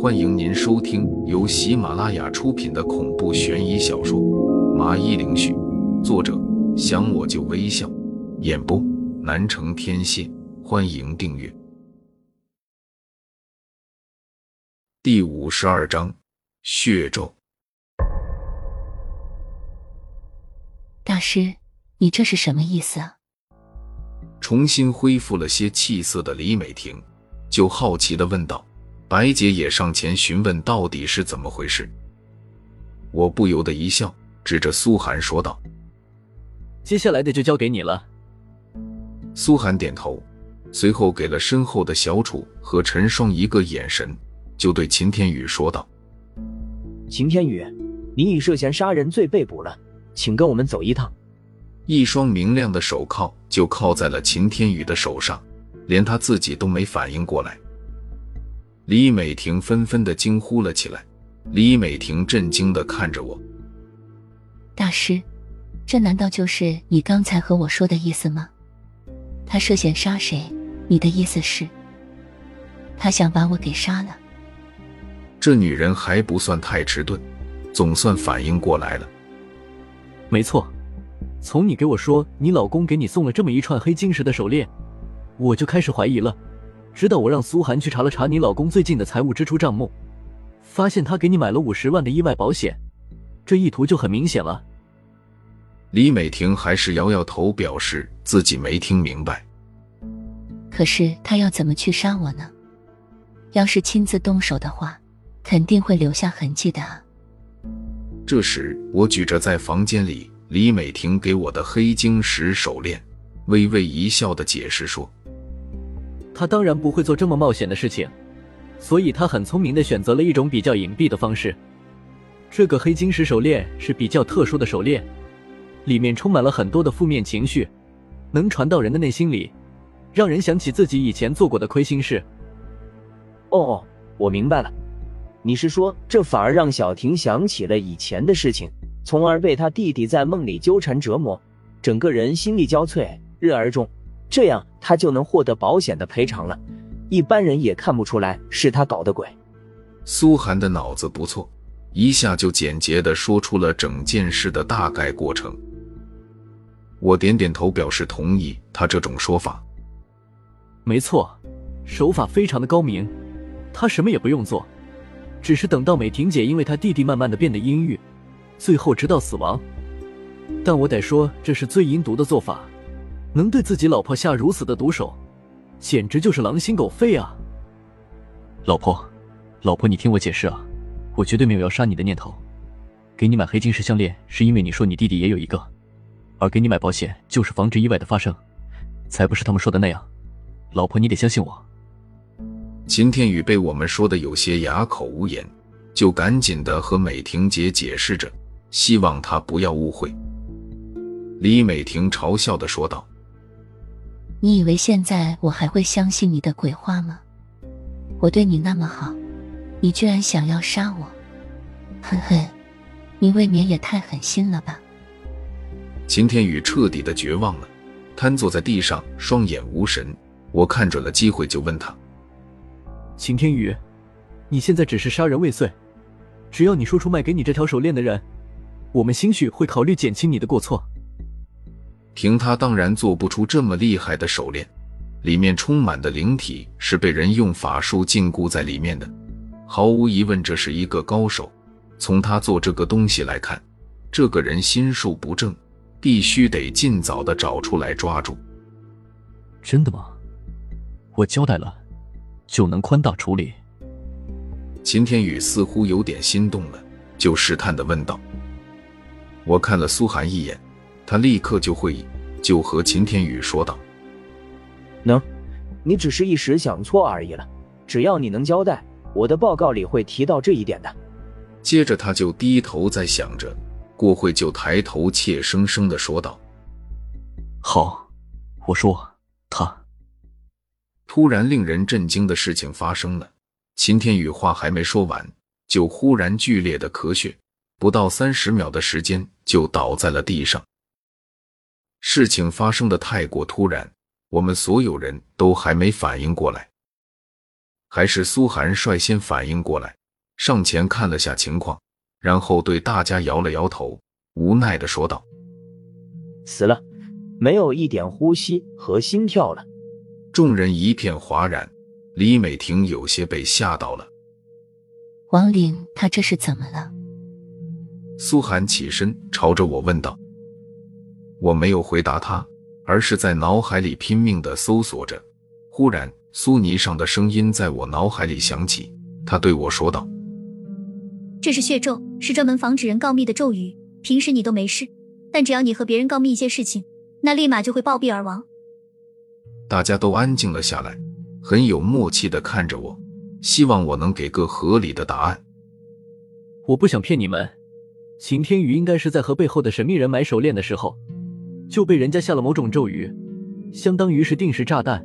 欢迎您收听由喜马拉雅出品的恐怖悬疑小说《麻衣灵絮》，作者想我就微笑，演播南城天蝎。欢迎订阅。第五十二章血咒。大师，你这是什么意思啊？重新恢复了些气色的李美婷就好奇的问道。白姐也上前询问到底是怎么回事。我不由得一笑，指着苏寒说道：“接下来的就交给你了。”苏寒点头，随后给了身后的小楚和陈双一个眼神，就对秦天宇说道：“秦天宇，你以涉嫌杀人罪被捕了，请跟我们走一趟。”一双明亮的手铐就铐在了秦天宇的手上，连他自己都没反应过来。李美婷纷纷的惊呼了起来。李美婷震惊的看着我：“大师，这难道就是你刚才和我说的意思吗？他涉嫌杀谁？你的意思是，他想把我给杀了？”这女人还不算太迟钝，总算反应过来了。没错，从你给我说你老公给你送了这么一串黑晶石的手链，我就开始怀疑了。直到我让苏寒去查了查你老公最近的财务支出账目，发现他给你买了五十万的意外保险，这意图就很明显了。李美婷还是摇摇头，表示自己没听明白。可是他要怎么去杀我呢？要是亲自动手的话，肯定会留下痕迹的啊。这时，我举着在房间里李美婷给我的黑晶石手链，微微一笑的解释说。他当然不会做这么冒险的事情，所以他很聪明的选择了一种比较隐蔽的方式。这个黑晶石手链是比较特殊的手链，里面充满了很多的负面情绪，能传到人的内心里，让人想起自己以前做过的亏心事。哦，我明白了，你是说这反而让小婷想起了以前的事情，从而被他弟弟在梦里纠缠折磨，整个人心力交瘁，日而重。这样他就能获得保险的赔偿了，一般人也看不出来是他搞的鬼。苏寒的脑子不错，一下就简洁的说出了整件事的大概过程。我点点头表示同意他这种说法。没错，手法非常的高明，他什么也不用做，只是等到美婷姐因为他弟弟慢慢的变得阴郁，最后直到死亡。但我得说，这是最阴毒的做法。能对自己老婆下如此的毒手，简直就是狼心狗肺啊！老婆，老婆，你听我解释啊，我绝对没有要杀你的念头。给你买黑金石项链，是因为你说你弟弟也有一个，而给你买保险就是防止意外的发生，才不是他们说的那样。老婆，你得相信我。秦天宇被我们说的有些哑口无言，就赶紧的和美婷姐解释着，希望她不要误会。李美婷嘲笑的说道。你以为现在我还会相信你的鬼话吗？我对你那么好，你居然想要杀我，哼哼，你未免也太狠心了吧！秦天宇彻底的绝望了，瘫坐在地上，双眼无神。我看准了机会，就问他：“秦天宇，你现在只是杀人未遂，只要你说出卖给你这条手链的人，我们兴许会考虑减轻你的过错。”凭他当然做不出这么厉害的手链，里面充满的灵体是被人用法术禁锢在里面的，毫无疑问这是一个高手。从他做这个东西来看，这个人心术不正，必须得尽早的找出来抓住。真的吗？我交代了，就能宽大处理。秦天宇似乎有点心动了，就试探的问道：“我看了苏寒一眼。”他立刻就会意，就和秦天宇说道：“能，你只是一时想错而已了。只要你能交代，我的报告里会提到这一点的。”接着他就低头在想着，过会就抬头怯生生的说道：“好，我说他。”突然令人震惊的事情发生了，秦天宇话还没说完，就忽然剧烈的咳血，不到三十秒的时间就倒在了地上。事情发生的太过突然，我们所有人都还没反应过来。还是苏寒率先反应过来，上前看了下情况，然后对大家摇了摇头，无奈的说道：“死了，没有一点呼吸和心跳了。”众人一片哗然，李美婷有些被吓到了。王玲，他这是怎么了？苏寒起身朝着我问道。我没有回答他，而是在脑海里拼命的搜索着。忽然，苏尼上的声音在我脑海里响起，他对我说道：“这是血咒，是专门防止人告密的咒语。平时你都没事，但只要你和别人告密一些事情，那立马就会暴毙而亡。”大家都安静了下来，很有默契的看着我，希望我能给个合理的答案。我不想骗你们，秦天宇应该是在和背后的神秘人买手链的时候。就被人家下了某种咒语，相当于是定时炸弹，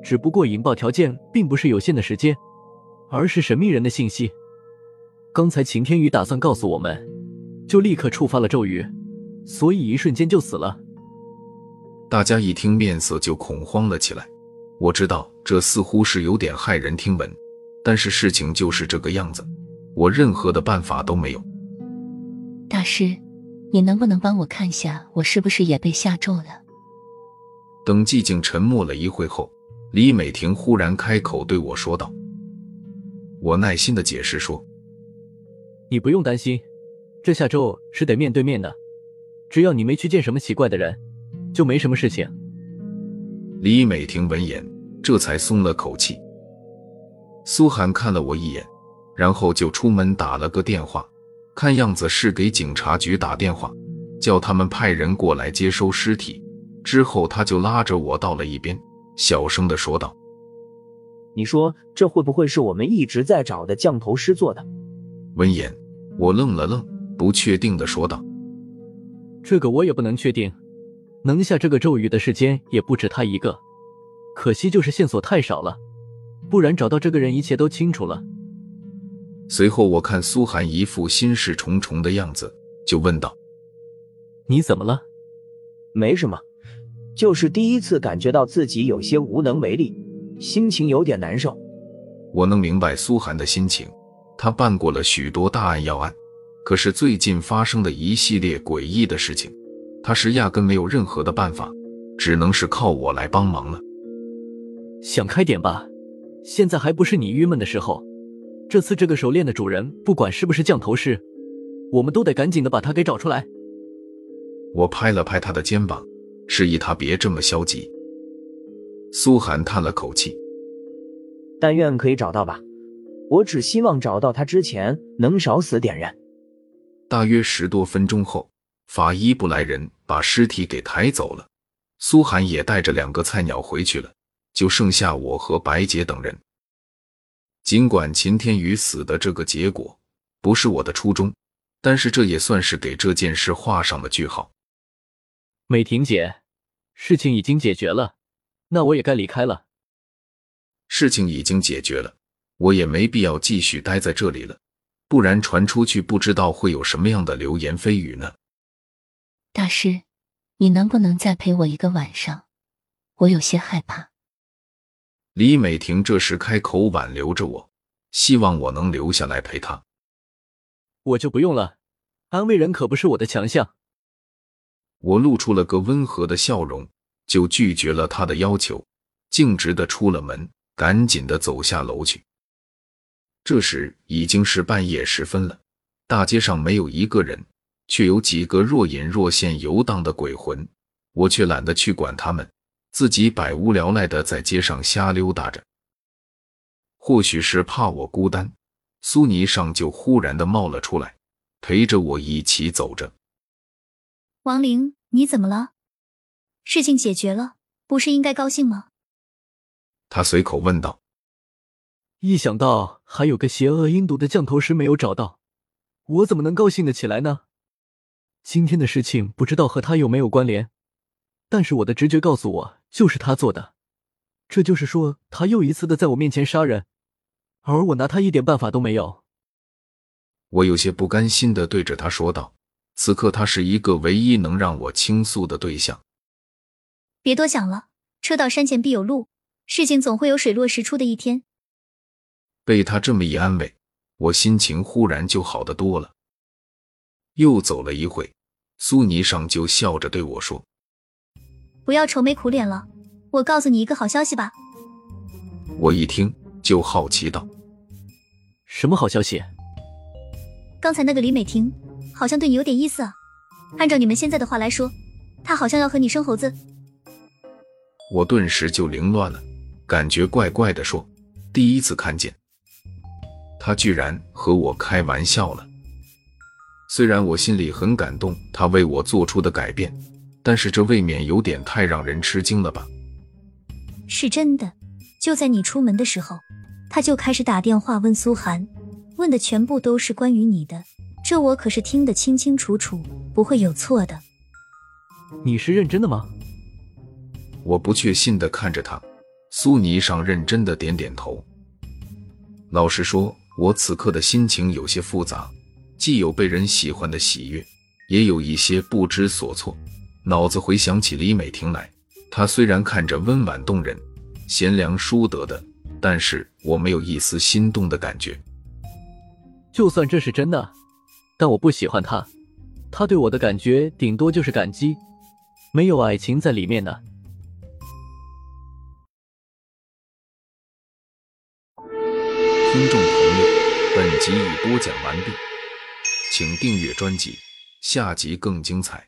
只不过引爆条件并不是有限的时间，而是神秘人的信息。刚才秦天宇打算告诉我们，就立刻触发了咒语，所以一瞬间就死了。大家一听，面色就恐慌了起来。我知道这似乎是有点骇人听闻，但是事情就是这个样子，我任何的办法都没有。大师。你能不能帮我看下，我是不是也被吓咒了？等寂静沉默了一会后，李美婷忽然开口对我说道：“我耐心的解释说，你不用担心，这下咒是得面对面的，只要你没去见什么奇怪的人，就没什么事情。”李美婷闻言，这才松了口气。苏寒看了我一眼，然后就出门打了个电话。看样子是给警察局打电话，叫他们派人过来接收尸体。之后，他就拉着我到了一边，小声的说道：“你说这会不会是我们一直在找的降头师做的？”闻言，我愣了愣，不确定的说道：“这个我也不能确定，能下这个咒语的时间也不止他一个，可惜就是线索太少了，不然找到这个人，一切都清楚了。”随后，我看苏寒一副心事重重的样子，就问道：“你怎么了？”“没什么，就是第一次感觉到自己有些无能为力，心情有点难受。”我能明白苏寒的心情，他办过了许多大案要案，可是最近发生的一系列诡异的事情，他是压根没有任何的办法，只能是靠我来帮忙了。想开点吧，现在还不是你郁闷的时候。这次这个手链的主人，不管是不是降头师，我们都得赶紧的把他给找出来。我拍了拍他的肩膀，示意他别这么消极。苏寒叹了口气：“但愿可以找到吧，我只希望找到他之前能少死点人。”大约十多分钟后，法医部来人把尸体给抬走了，苏寒也带着两个菜鸟回去了，就剩下我和白洁等人。尽管秦天宇死的这个结果不是我的初衷，但是这也算是给这件事画上了句号。美婷姐，事情已经解决了，那我也该离开了。事情已经解决了，我也没必要继续待在这里了，不然传出去不知道会有什么样的流言蜚语呢。大师，你能不能再陪我一个晚上？我有些害怕。李美婷这时开口挽留着我，希望我能留下来陪她。我就不用了，安慰人可不是我的强项。我露出了个温和的笑容，就拒绝了他的要求，径直的出了门，赶紧的走下楼去。这时已经是半夜时分了，大街上没有一个人，却有几个若隐若现游荡的鬼魂，我却懒得去管他们。自己百无聊赖的在街上瞎溜达着，或许是怕我孤单，苏尼上就忽然的冒了出来，陪着我一起走着。王玲，你怎么了？事情解决了，不是应该高兴吗？他随口问道。一想到还有个邪恶阴毒的降头师没有找到，我怎么能高兴的起来呢？今天的事情不知道和他有没有关联。但是我的直觉告诉我，就是他做的。这就是说，他又一次的在我面前杀人，而我拿他一点办法都没有。我有些不甘心的对着他说道：“此刻他是一个唯一能让我倾诉的对象。”别多想了，车到山前必有路，事情总会有水落石出的一天。被他这么一安慰，我心情忽然就好得多了。又走了一会，苏尼裳就笑着对我说：“不要愁眉苦脸了，我告诉你一个好消息吧。”我一听就好奇道：“什么好消息？”刚才那个李美婷好像对你有点意思啊。按照你们现在的话来说，她好像要和你生猴子。我顿时就凌乱了，感觉怪怪的，说：“第一次看见。”她居然和我开玩笑了。虽然我心里很感动她为我做出的改变，但是这未免有点太让人吃惊了吧？是真的，就在你出门的时候，他就开始打电话问苏涵，问的全部都是关于你的，这我可是听得清清楚楚，不会有错的。你是认真的吗？我不确信的看着他，苏霓裳认真的点点头。老实说。我此刻的心情有些复杂，既有被人喜欢的喜悦，也有一些不知所措。脑子回想起李美婷来，她虽然看着温婉动人、贤良淑德的，但是我没有一丝心动的感觉。就算这是真的，但我不喜欢她。她对我的感觉顶多就是感激，没有爱情在里面呢。听众朋友，本集已播讲完毕，请订阅专辑，下集更精彩。